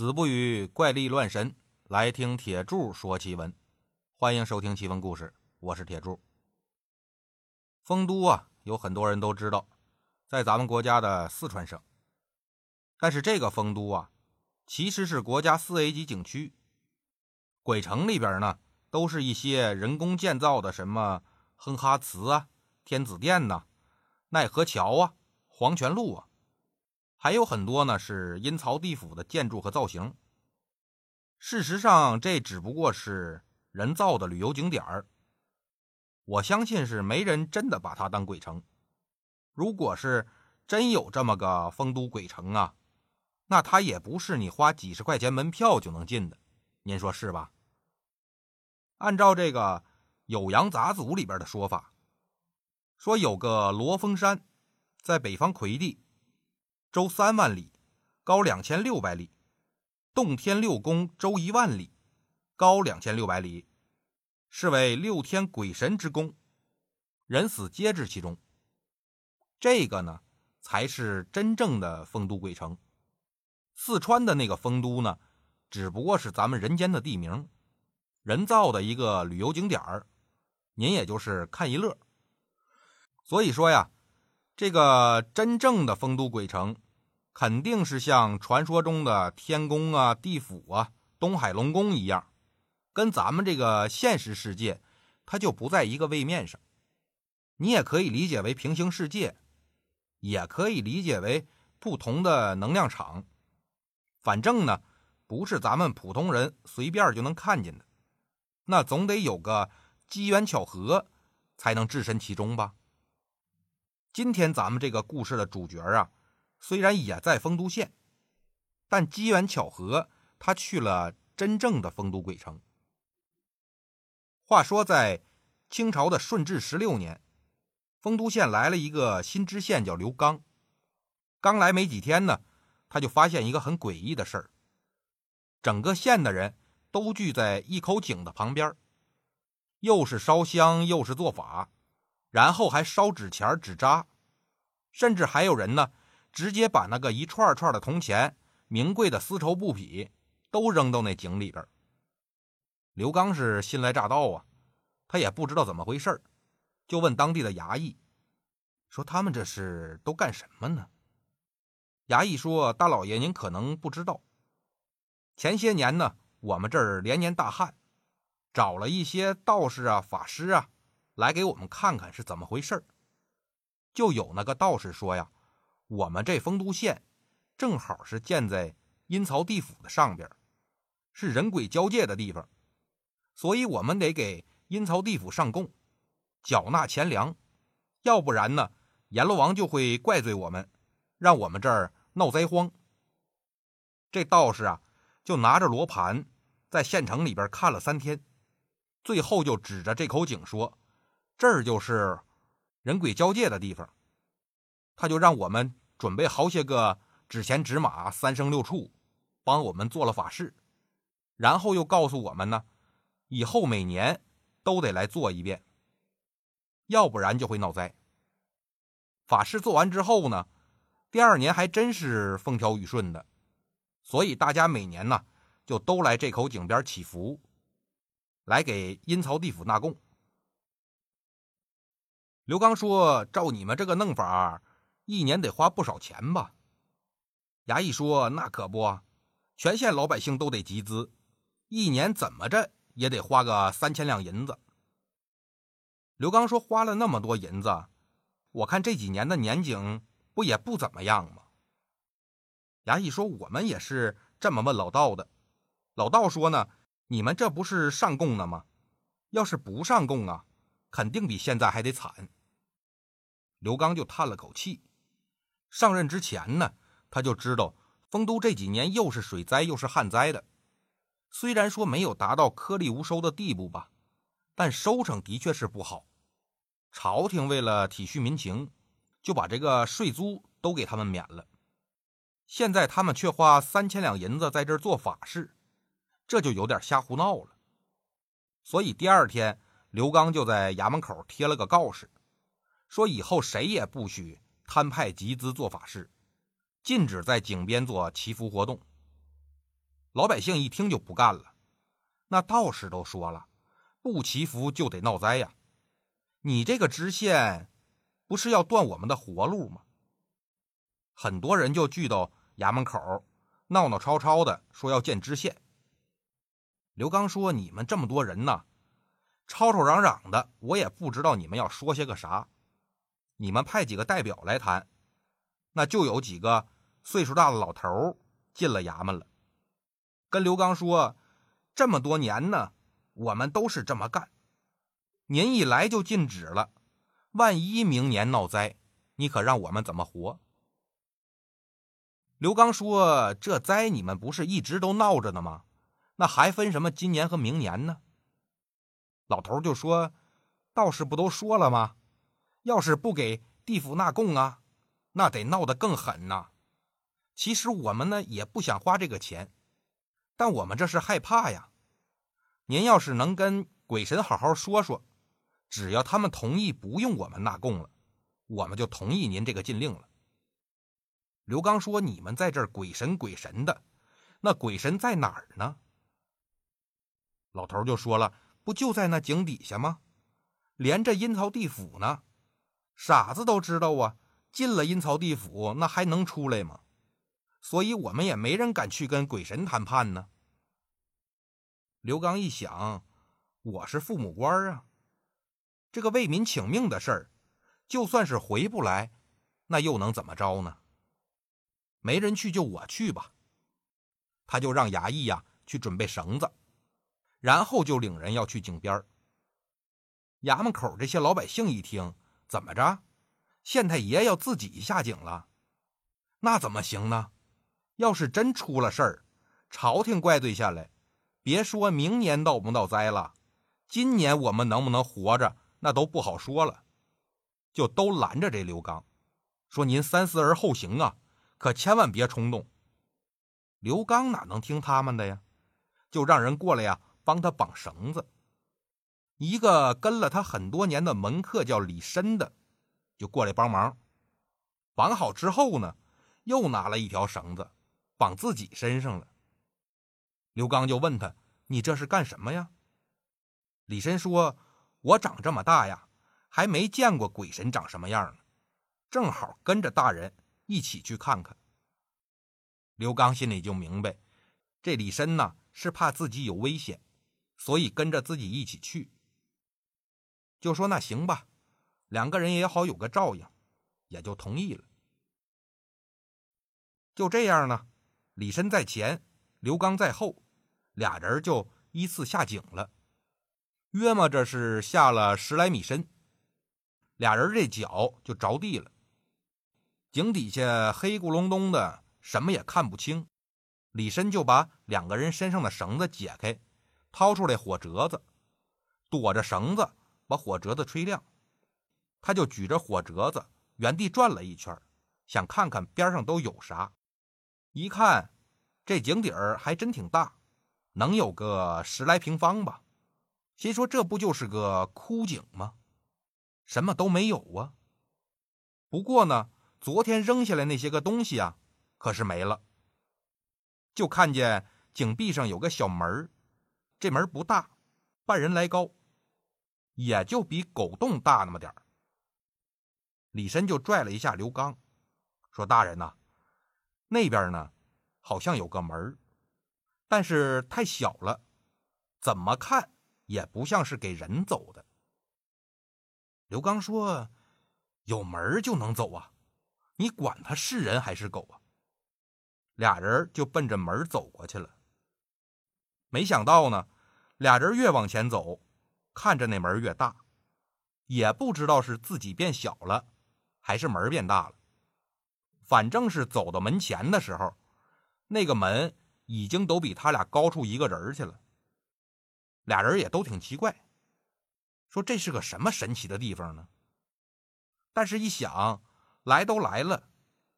子不语怪力乱神，来听铁柱说奇闻。欢迎收听奇闻故事，我是铁柱。丰都啊，有很多人都知道，在咱们国家的四川省。但是这个丰都啊，其实是国家四 A 级景区。鬼城里边呢，都是一些人工建造的，什么哼哈祠啊、天子殿呐、奈何桥啊、黄泉路啊。还有很多呢，是阴曹地府的建筑和造型。事实上，这只不过是人造的旅游景点儿。我相信是没人真的把它当鬼城。如果是真有这么个丰都鬼城啊，那它也不是你花几十块钱门票就能进的。您说是吧？按照这个《酉阳杂俎》里边的说法，说有个罗峰山，在北方魁地。周三万里，高两千六百里，洞天六宫周一万里，高两千六百里，是为六天鬼神之宫，人死皆至其中。这个呢，才是真正的丰都鬼城。四川的那个丰都呢，只不过是咱们人间的地名，人造的一个旅游景点儿，您也就是看一乐。所以说呀。这个真正的丰都鬼城，肯定是像传说中的天宫啊、地府啊、东海龙宫一样，跟咱们这个现实世界，它就不在一个位面上。你也可以理解为平行世界，也可以理解为不同的能量场。反正呢，不是咱们普通人随便就能看见的，那总得有个机缘巧合，才能置身其中吧。今天咱们这个故事的主角啊，虽然也在丰都县，但机缘巧合，他去了真正的丰都鬼城。话说，在清朝的顺治十六年，丰都县来了一个新知县，叫刘刚。刚来没几天呢，他就发现一个很诡异的事儿：整个县的人都聚在一口井的旁边，又是烧香，又是做法。然后还烧纸钱、纸扎，甚至还有人呢，直接把那个一串串的铜钱、名贵的丝绸布匹都扔到那井里边。刘刚是新来乍到啊，他也不知道怎么回事就问当地的衙役，说他们这是都干什么呢？衙役说：“大老爷，您可能不知道，前些年呢，我们这儿连年大旱，找了一些道士啊、法师啊。”来给我们看看是怎么回事就有那个道士说呀，我们这丰都县正好是建在阴曹地府的上边，是人鬼交界的地方，所以我们得给阴曹地府上供，缴纳钱粮，要不然呢，阎罗王就会怪罪我们，让我们这儿闹灾荒。这道士啊，就拿着罗盘在县城里边看了三天，最后就指着这口井说。这儿就是人鬼交界的地方，他就让我们准备好些个纸钱纸马、三生六畜，帮我们做了法事，然后又告诉我们呢，以后每年都得来做一遍，要不然就会闹灾。法事做完之后呢，第二年还真是风调雨顺的，所以大家每年呢就都来这口井边祈福，来给阴曹地府纳贡。刘刚说：“照你们这个弄法，一年得花不少钱吧？”衙役说：“那可不，全县老百姓都得集资，一年怎么着也得花个三千两银子。”刘刚说：“花了那么多银子，我看这几年的年景不也不怎么样吗？”衙役说：“我们也是这么问老道的。老道说呢，你们这不是上供呢吗？要是不上供啊，肯定比现在还得惨。”刘刚就叹了口气。上任之前呢，他就知道丰都这几年又是水灾又是旱灾的。虽然说没有达到颗粒无收的地步吧，但收成的确是不好。朝廷为了体恤民情，就把这个税租都给他们免了。现在他们却花三千两银子在这儿做法事，这就有点瞎胡闹了。所以第二天，刘刚就在衙门口贴了个告示。说以后谁也不许摊派集资做法事，禁止在井边做祈福活动。老百姓一听就不干了。那道士都说了，不祈福就得闹灾呀！你这个知县，不是要断我们的活路吗？很多人就聚到衙门口，闹闹吵吵的说要见知县。刘刚说：“你们这么多人呢，吵吵嚷嚷的，我也不知道你们要说些个啥。你们派几个代表来谈。”那就有几个岁数大的老头进了衙门了，跟刘刚说：“这么多年呢，我们都是这么干。您一来就禁止了，万一明年闹灾，你可让我们怎么活？”刘刚说：“这灾你们不是一直都闹着呢吗？那还分什么今年和明年呢？”老头就说：“道士不都说了吗？要是不给地府纳贡啊？”那得闹得更狠呐！其实我们呢也不想花这个钱，但我们这是害怕呀。您要是能跟鬼神好好说说，只要他们同意不用我们纳贡了，我们就同意您这个禁令了。刘刚说：“你们在这儿鬼神鬼神的，那鬼神在哪儿呢？”老头就说了：“不就在那井底下吗？连着阴曹地府呢，傻子都知道啊。”进了阴曹地府，那还能出来吗？所以我们也没人敢去跟鬼神谈判呢。刘刚一想，我是父母官啊，这个为民请命的事儿，就算是回不来，那又能怎么着呢？没人去就我去吧。他就让衙役呀去准备绳子，然后就领人要去井边衙门口这些老百姓一听，怎么着？县太爷要自己下井了，那怎么行呢？要是真出了事儿，朝廷怪罪下来，别说明年闹不闹灾了，今年我们能不能活着，那都不好说了。就都拦着这刘刚，说您三思而后行啊，可千万别冲动。刘刚哪能听他们的呀？就让人过来呀，帮他绑绳子。一个跟了他很多年的门客叫李申的。就过来帮忙，绑好之后呢，又拿了一条绳子绑自己身上了。刘刚就问他：“你这是干什么呀？”李申说：“我长这么大呀，还没见过鬼神长什么样呢，正好跟着大人一起去看看。”刘刚心里就明白，这李申呢是怕自己有危险，所以跟着自己一起去。就说：“那行吧。”两个人也好有个照应，也就同意了。就这样呢，李深在前，刘刚在后，俩人就依次下井了。约摸着是下了十来米深，俩人这脚就着地了。井底下黑咕隆咚的，什么也看不清。李深就把两个人身上的绳子解开，掏出来火折子，躲着绳子，把火折子吹亮。他就举着火折子原地转了一圈，想看看边上都有啥。一看，这井底儿还真挺大，能有个十来平方吧。心说这不就是个枯井吗？什么都没有啊。不过呢，昨天扔下来那些个东西啊，可是没了。就看见井壁上有个小门这门不大，半人来高，也就比狗洞大那么点儿。李深就拽了一下刘刚，说：“大人呐，那边呢，好像有个门但是太小了，怎么看也不像是给人走的。”刘刚说：“有门就能走啊，你管他是人还是狗啊？”俩人就奔着门走过去了。没想到呢，俩人越往前走，看着那门越大，也不知道是自己变小了。还是门变大了，反正是走到门前的时候，那个门已经都比他俩高出一个人去了。俩人也都挺奇怪，说这是个什么神奇的地方呢？但是，一想来都来了，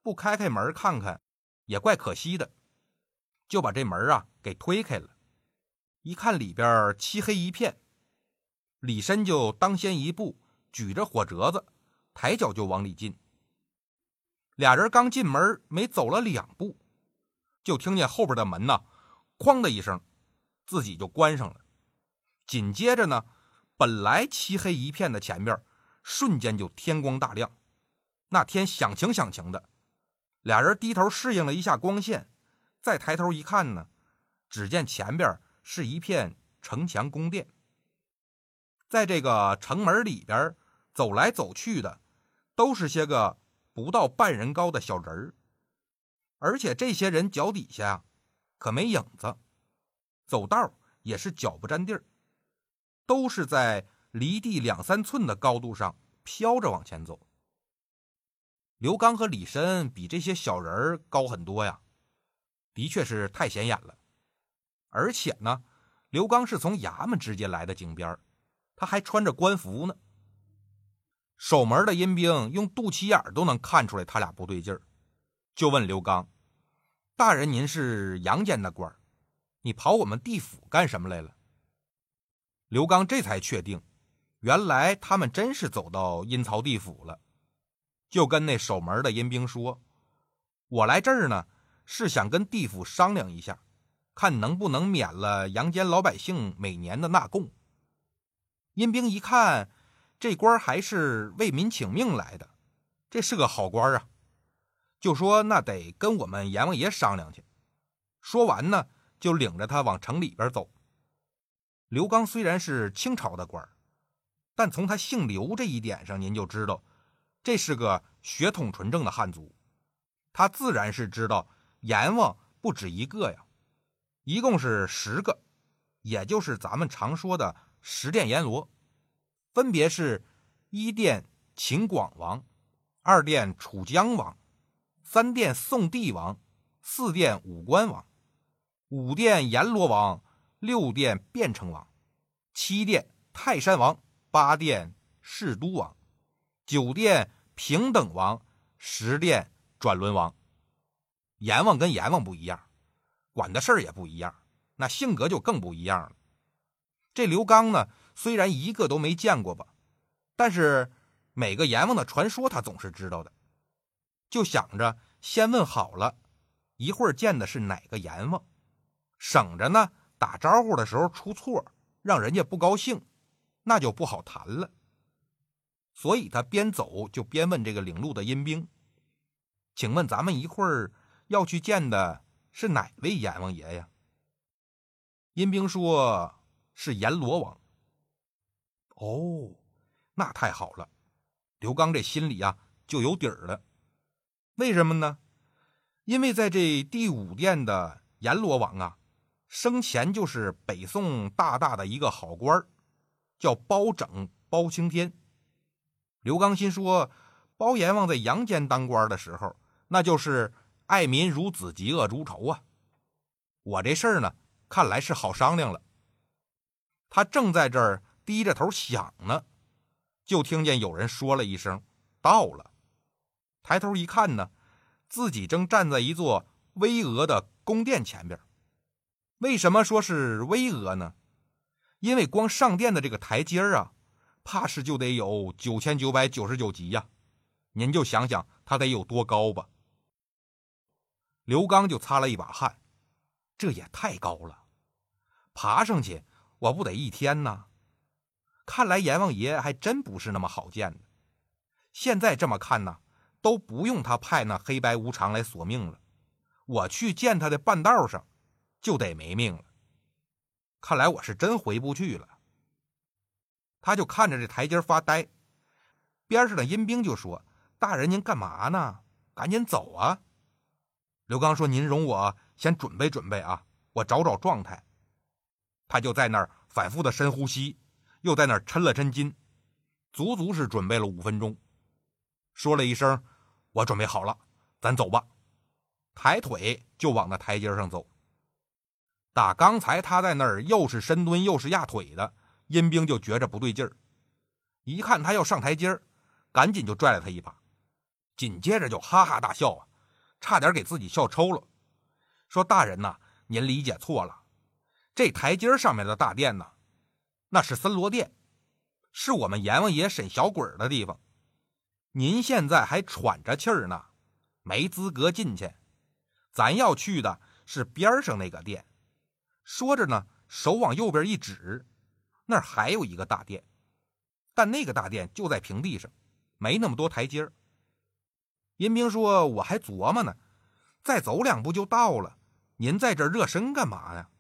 不开开门看看也怪可惜的，就把这门啊给推开了。一看里边漆黑一片，李申就当先一步，举着火折子。抬脚就往里进，俩人刚进门，没走了两步，就听见后边的门呐，哐的一声，自己就关上了。紧接着呢，本来漆黑一片的前边，瞬间就天光大亮。那天响晴响晴的，俩人低头适应了一下光线，再抬头一看呢，只见前边是一片城墙宫殿。在这个城门里边走来走去的，都是些个不到半人高的小人儿，而且这些人脚底下可没影子，走道也是脚不沾地儿，都是在离地两三寸的高度上飘着往前走。刘刚和李申比这些小人儿高很多呀，的确是太显眼了。而且呢，刘刚是从衙门直接来的井边他还穿着官服呢。守门的阴兵用肚脐眼都能看出来他俩不对劲儿，就问刘刚：“大人，您是阳间的官你跑我们地府干什么来了？”刘刚这才确定，原来他们真是走到阴曹地府了。就跟那守门的阴兵说：“我来这儿呢，是想跟地府商量一下，看能不能免了阳间老百姓每年的纳贡。”阴兵一看，这官还是为民请命来的，这是个好官啊，就说：“那得跟我们阎王爷商量去。”说完呢，就领着他往城里边走。刘刚虽然是清朝的官但从他姓刘这一点上，您就知道。这是个血统纯正的汉族，他自然是知道阎王不止一个呀，一共是十个，也就是咱们常说的十殿阎罗，分别是一殿秦广王，二殿楚江王，三殿宋帝王，四殿武官王，五殿阎罗王，六殿汴城王，七殿泰山王，八殿士都王。九殿平等王，十殿转轮王。阎王跟阎王不一样，管的事儿也不一样，那性格就更不一样了。这刘刚呢，虽然一个都没见过吧，但是每个阎王的传说他总是知道的，就想着先问好了，一会儿见的是哪个阎王，省着呢打招呼的时候出错，让人家不高兴，那就不好谈了。所以他边走就边问这个领路的阴兵：“请问咱们一会儿要去见的是哪位阎王爷呀？”阴兵说：“是阎罗王。”哦，那太好了，刘刚这心里呀就有底儿了。为什么呢？因为在这第五殿的阎罗王啊，生前就是北宋大大的一个好官叫包拯、包青天。刘刚心说：“包阎王在阳间当官的时候，那就是爱民如子，嫉恶如仇啊！我这事儿呢，看来是好商量了。”他正在这儿低着头想呢，就听见有人说了一声：“到了。”抬头一看呢，自己正站在一座巍峨的宫殿前边。为什么说是巍峨呢？因为光上殿的这个台阶啊。怕是就得有九千九百九十九级呀，您就想想他得有多高吧。刘刚就擦了一把汗，这也太高了，爬上去我不得一天呐。看来阎王爷还真不是那么好见的。现在这么看呢，都不用他派那黑白无常来索命了，我去见他的半道上就得没命了。看来我是真回不去了。他就看着这台阶发呆，边上的阴兵就说：“大人，您干嘛呢？赶紧走啊！”刘刚说：“您容我先准备准备啊，我找找状态。”他就在那儿反复的深呼吸，又在那儿抻了抻筋，足足是准备了五分钟，说了一声：“我准备好了，咱走吧。”抬腿就往那台阶上走。打刚才他在那儿又是深蹲又是压腿的。阴兵就觉着不对劲儿，一看他要上台阶儿，赶紧就拽了他一把，紧接着就哈哈大笑啊，差点给自己笑抽了。说：“大人呐，您理解错了，这台阶上面的大殿呢，那是森罗殿，是我们阎王爷审小鬼的地方。您现在还喘着气儿呢，没资格进去。咱要去的是边上那个殿，说着呢，手往右边一指，那儿还有一个大殿，但那个大殿就在平地上，没那么多台阶儿。阴兵说：“我还琢磨呢，再走两步就到了，您在这热身干嘛呀？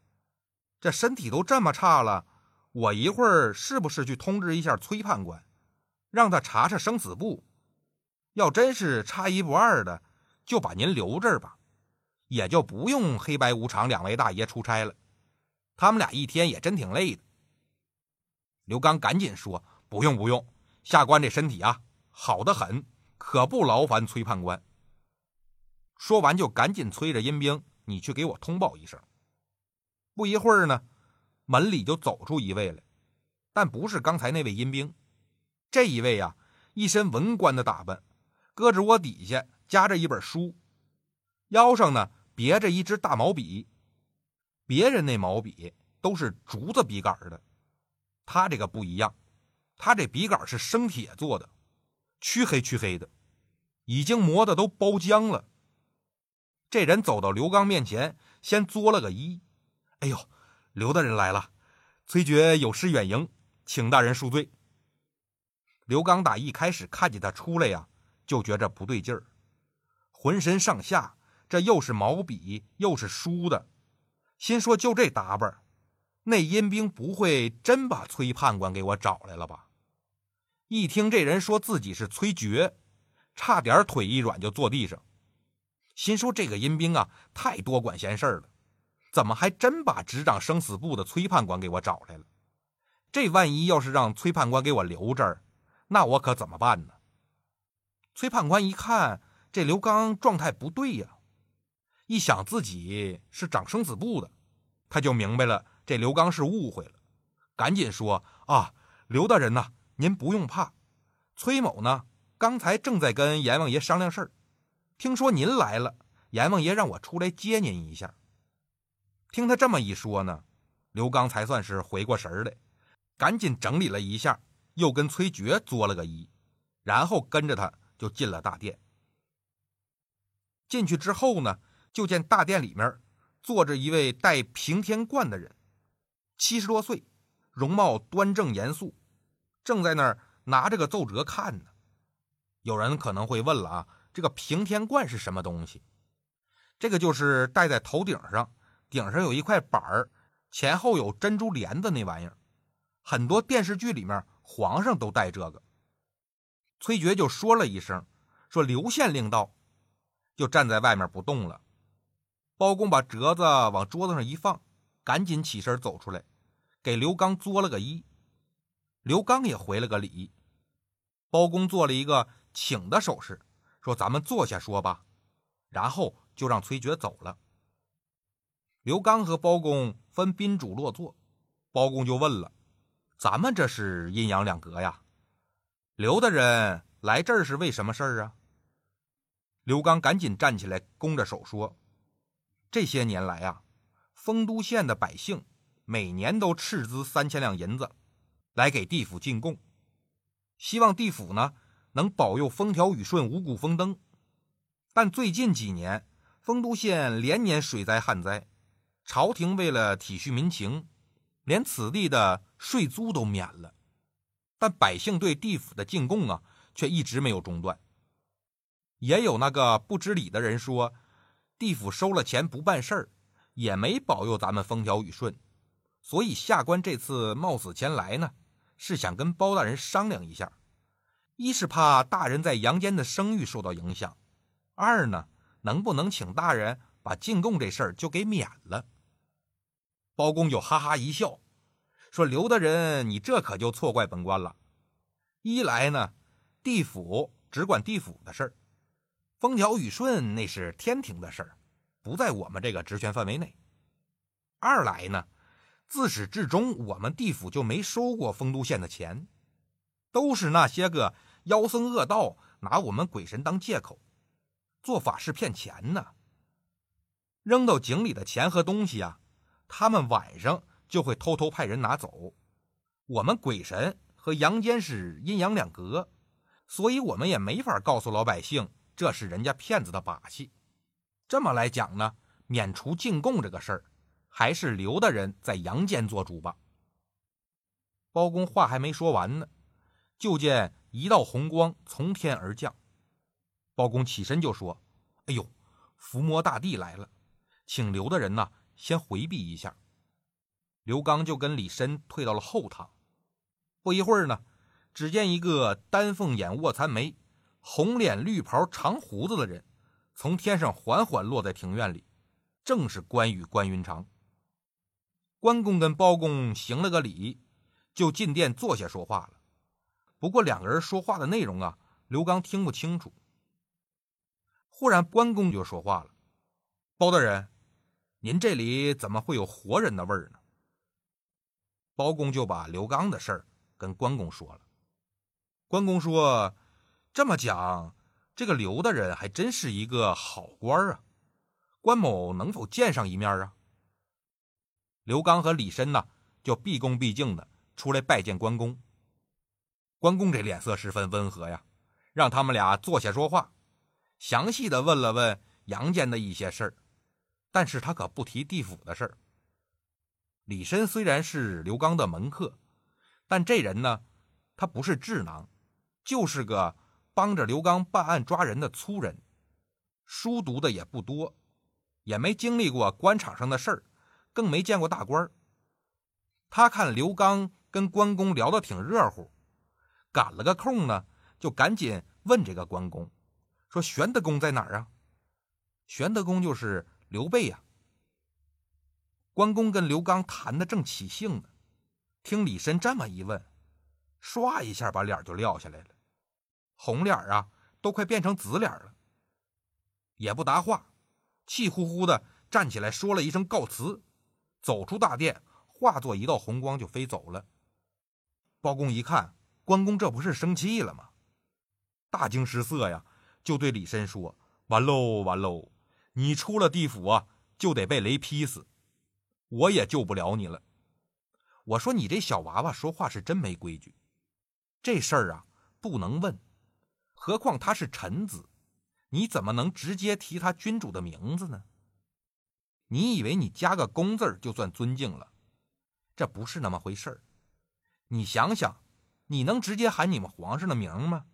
这身体都这么差了，我一会儿是不是去通知一下崔判官，让他查查生死簿？要真是差一不二的，就把您留这儿吧，也就不用黑白无常两位大爷出差了。他们俩一天也真挺累的。”刘刚赶紧说：“不用不用，下官这身体啊，好的很。”可不劳烦崔判官。说完，就赶紧催着阴兵：“你去给我通报一声。”不一会儿呢，门里就走出一位来，但不是刚才那位阴兵。这一位呀，一身文官的打扮，胳肢窝底下夹着一本书，腰上呢别着一支大毛笔。别人那毛笔都是竹子笔杆的，他这个不一样，他这笔杆是生铁做的。黢黑黢黑的，已经磨得都包浆了。这人走到刘刚面前，先作了个揖：“哎呦，刘大人来了，崔珏有失远迎，请大人恕罪。”刘刚打一开始看见他出来呀，就觉着不对劲儿，浑身上下这又是毛笔又是书的，心说就这打扮，那阴兵不会真把崔判官给我找来了吧？一听这人说自己是崔珏，差点腿一软就坐地上，心说这个阴兵啊，太多管闲事了，怎么还真把执掌生死簿的崔判官给我找来了？这万一要是让崔判官给我留这儿，那我可怎么办呢？崔判官一看这刘刚状态不对呀，一想自己是掌生死簿的，他就明白了这刘刚是误会了，赶紧说啊，刘大人呐。您不用怕，崔某呢？刚才正在跟阎王爷商量事儿，听说您来了，阎王爷让我出来接您一下。听他这么一说呢，刘刚才算是回过神来，赶紧整理了一下，又跟崔珏作了个揖，然后跟着他就进了大殿。进去之后呢，就见大殿里面坐着一位戴平天冠的人，七十多岁，容貌端正严肃。正在那儿拿着个奏折看呢，有人可能会问了啊，这个平天冠是什么东西？这个就是戴在头顶上，顶上有一块板儿，前后有珍珠帘子那玩意儿。很多电视剧里面皇上都戴这个。崔珏就说了一声，说刘县令到，就站在外面不动了。包公把折子往桌子上一放，赶紧起身走出来，给刘刚作了个揖。刘刚也回了个礼，包公做了一个请的手势，说：“咱们坐下说吧。”然后就让崔珏走了。刘刚和包公分宾主落座，包公就问了：“咱们这是阴阳两隔呀？刘大人来这儿是为什么事儿啊？”刘刚赶紧站起来，弓着手说：“这些年来啊，丰都县的百姓每年都斥资三千两银子。”来给地府进贡，希望地府呢能保佑风调雨顺、五谷丰登。但最近几年，丰都县连年水灾旱灾，朝廷为了体恤民情，连此地的税租都免了。但百姓对地府的进贡啊，却一直没有中断。也有那个不知理的人说，地府收了钱不办事儿，也没保佑咱们风调雨顺。所以下官这次冒死前来呢。是想跟包大人商量一下，一是怕大人在阳间的声誉受到影响，二呢，能不能请大人把进贡这事儿就给免了？包公就哈哈一笑，说：“刘大人，你这可就错怪本官了。一来呢，地府只管地府的事儿，风调雨顺那是天庭的事儿，不在我们这个职权范围内；二来呢。”自始至终，我们地府就没收过丰都县的钱，都是那些个妖僧恶道拿我们鬼神当借口，做法事骗钱呢。扔到井里的钱和东西啊，他们晚上就会偷偷派人拿走。我们鬼神和阳间是阴阳两隔，所以我们也没法告诉老百姓这是人家骗子的把戏。这么来讲呢，免除进贡这个事儿。还是刘大人在阳间做主吧。包公话还没说完呢，就见一道红光从天而降。包公起身就说：“哎呦，伏魔大帝来了，请刘大人呐先回避一下。”刘刚就跟李申退到了后堂。不一会儿呢，只见一个丹凤眼、卧蚕眉、红脸绿袍、长胡子的人从天上缓缓落在庭院里，正是关羽关云长。关公跟包公行了个礼。就进殿坐下说话了，不过两个人说话的内容啊，刘刚听不清楚。忽然关公就说话了：“包大人，您这里怎么会有活人的味儿呢？”包公就把刘刚的事儿跟关公说了。关公说：“这么讲，这个刘大人还真是一个好官啊，关某能否见上一面啊？”刘刚和李申呢，就毕恭毕敬的。出来拜见关公。关公这脸色十分温和呀，让他们俩坐下说话，详细的问了问杨坚的一些事儿，但是他可不提地府的事儿。李申虽然是刘刚的门客，但这人呢，他不是智囊，就是个帮着刘刚办案抓人的粗人，书读的也不多，也没经历过官场上的事儿，更没见过大官他看刘刚。跟关公聊得挺热乎，赶了个空呢，就赶紧问这个关公，说：“玄德公在哪儿啊？”玄德公就是刘备呀。关公跟刘刚谈的正起兴呢，听李申这么一问，唰一下把脸就撂下来了，红脸啊都快变成紫脸了，也不答话，气呼呼的站起来说了一声告辞，走出大殿，化作一道红光就飞走了。包公一看，关公这不是生气了吗？大惊失色呀，就对李申说：“完喽，完喽！你出了地府啊，就得被雷劈死，我也救不了你了。”我说：“你这小娃娃说话是真没规矩，这事儿啊不能问，何况他是臣子，你怎么能直接提他君主的名字呢？你以为你加个公字就算尊敬了？这不是那么回事儿。”你想想，你能直接喊你们皇上的名吗？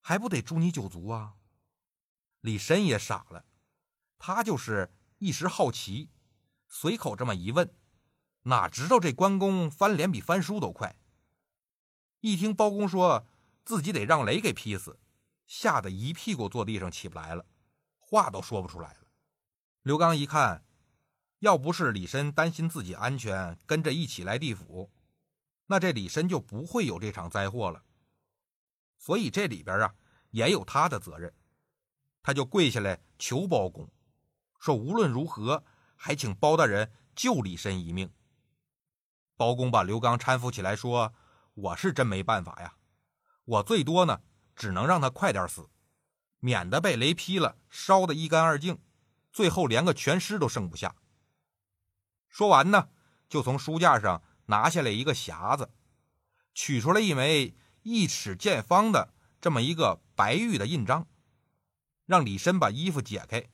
还不得诛你九族啊！李申也傻了，他就是一时好奇，随口这么一问，哪知道这关公翻脸比翻书都快。一听包公说自己得让雷给劈死，吓得一屁股坐地上起不来了，话都说不出来了。刘刚一看，要不是李绅担心自己安全，跟着一起来地府。那这李绅就不会有这场灾祸了，所以这里边啊也有他的责任，他就跪下来求包公，说无论如何还请包大人救李绅一命。包公把刘刚搀扶起来说：“我是真没办法呀，我最多呢只能让他快点死，免得被雷劈了，烧得一干二净，最后连个全尸都剩不下。”说完呢，就从书架上。拿下来一个匣子，取出来一枚一尺见方的这么一个白玉的印章，让李深把衣服解开，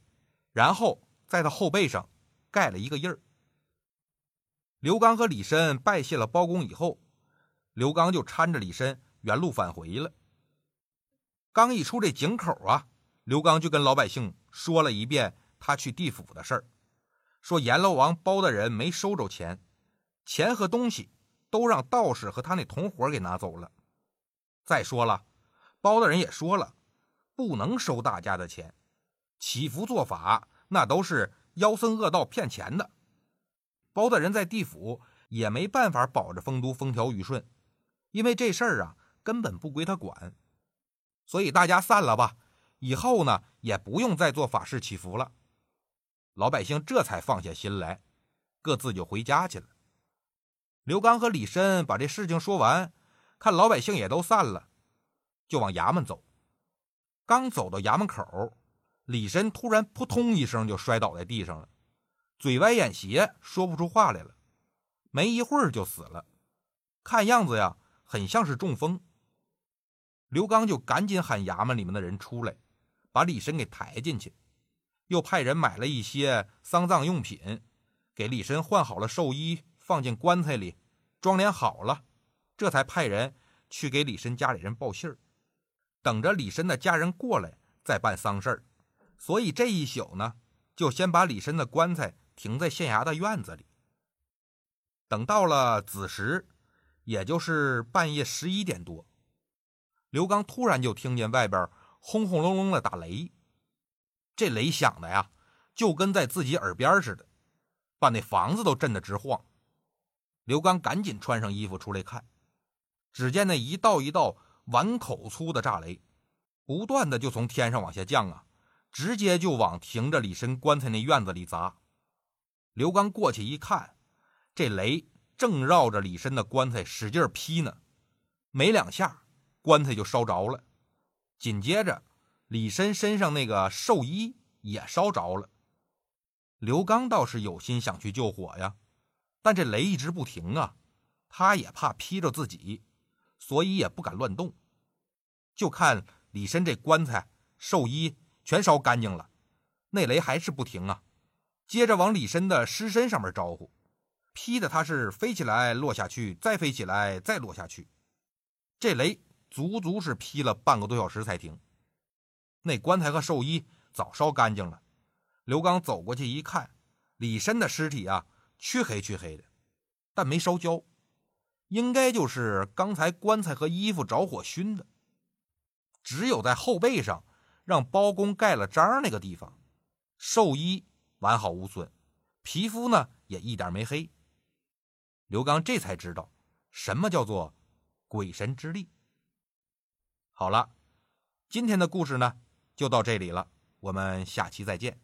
然后在他后背上盖了一个印儿。刘刚和李深拜谢了包公以后，刘刚就搀着李深原路返回了。刚一出这井口啊，刘刚就跟老百姓说了一遍他去地府的事儿，说阎罗王包大人没收着钱。钱和东西都让道士和他那同伙给拿走了。再说了，包大人也说了，不能收大家的钱，祈福做法那都是妖僧恶道骗钱的。包大人在地府也没办法保着丰都风调雨顺，因为这事儿啊根本不归他管。所以大家散了吧，以后呢也不用再做法事祈福了。老百姓这才放下心来，各自就回家去了。刘刚和李申把这事情说完，看老百姓也都散了，就往衙门走。刚走到衙门口，李申突然扑通一声就摔倒在地上了，嘴歪眼斜，说不出话来了。没一会儿就死了，看样子呀，很像是中风。刘刚就赶紧喊衙门里面的人出来，把李申给抬进去，又派人买了一些丧葬用品，给李深换好了寿衣，放进棺材里，装殓好了，这才派人去给李深家里人报信儿，等着李深的家人过来再办丧事儿。所以这一宿呢，就先把李深的棺材停在县衙的院子里。等到了子时，也就是半夜十一点多，刘刚突然就听见外边轰轰隆隆的打雷，这雷响的呀，就跟在自己耳边似的，把那房子都震得直晃。刘刚赶紧穿上衣服出来看，只见那一道一道碗口粗的炸雷，不断的就从天上往下降啊。直接就往停着李申棺材那院子里砸。刘刚过去一看，这雷正绕着李申的棺材使劲劈呢，没两下，棺材就烧着了。紧接着，李绅身上那个寿衣也烧着了。刘刚倒是有心想去救火呀，但这雷一直不停啊，他也怕劈着自己，所以也不敢乱动。就看李申这棺材、寿衣。全烧干净了，那雷还是不停啊！接着往李申的尸身上面招呼，劈的他是飞起来落下去，再飞起来再落下去。这雷足足是劈了半个多小时才停。那棺材和寿衣早烧干净了。刘刚走过去一看，李申的尸体啊，黢黑黢黑的，但没烧焦，应该就是刚才棺材和衣服着火熏的。只有在后背上。让包公盖了章那个地方，寿衣完好无损，皮肤呢也一点没黑。刘刚这才知道什么叫做鬼神之力。好了，今天的故事呢就到这里了，我们下期再见。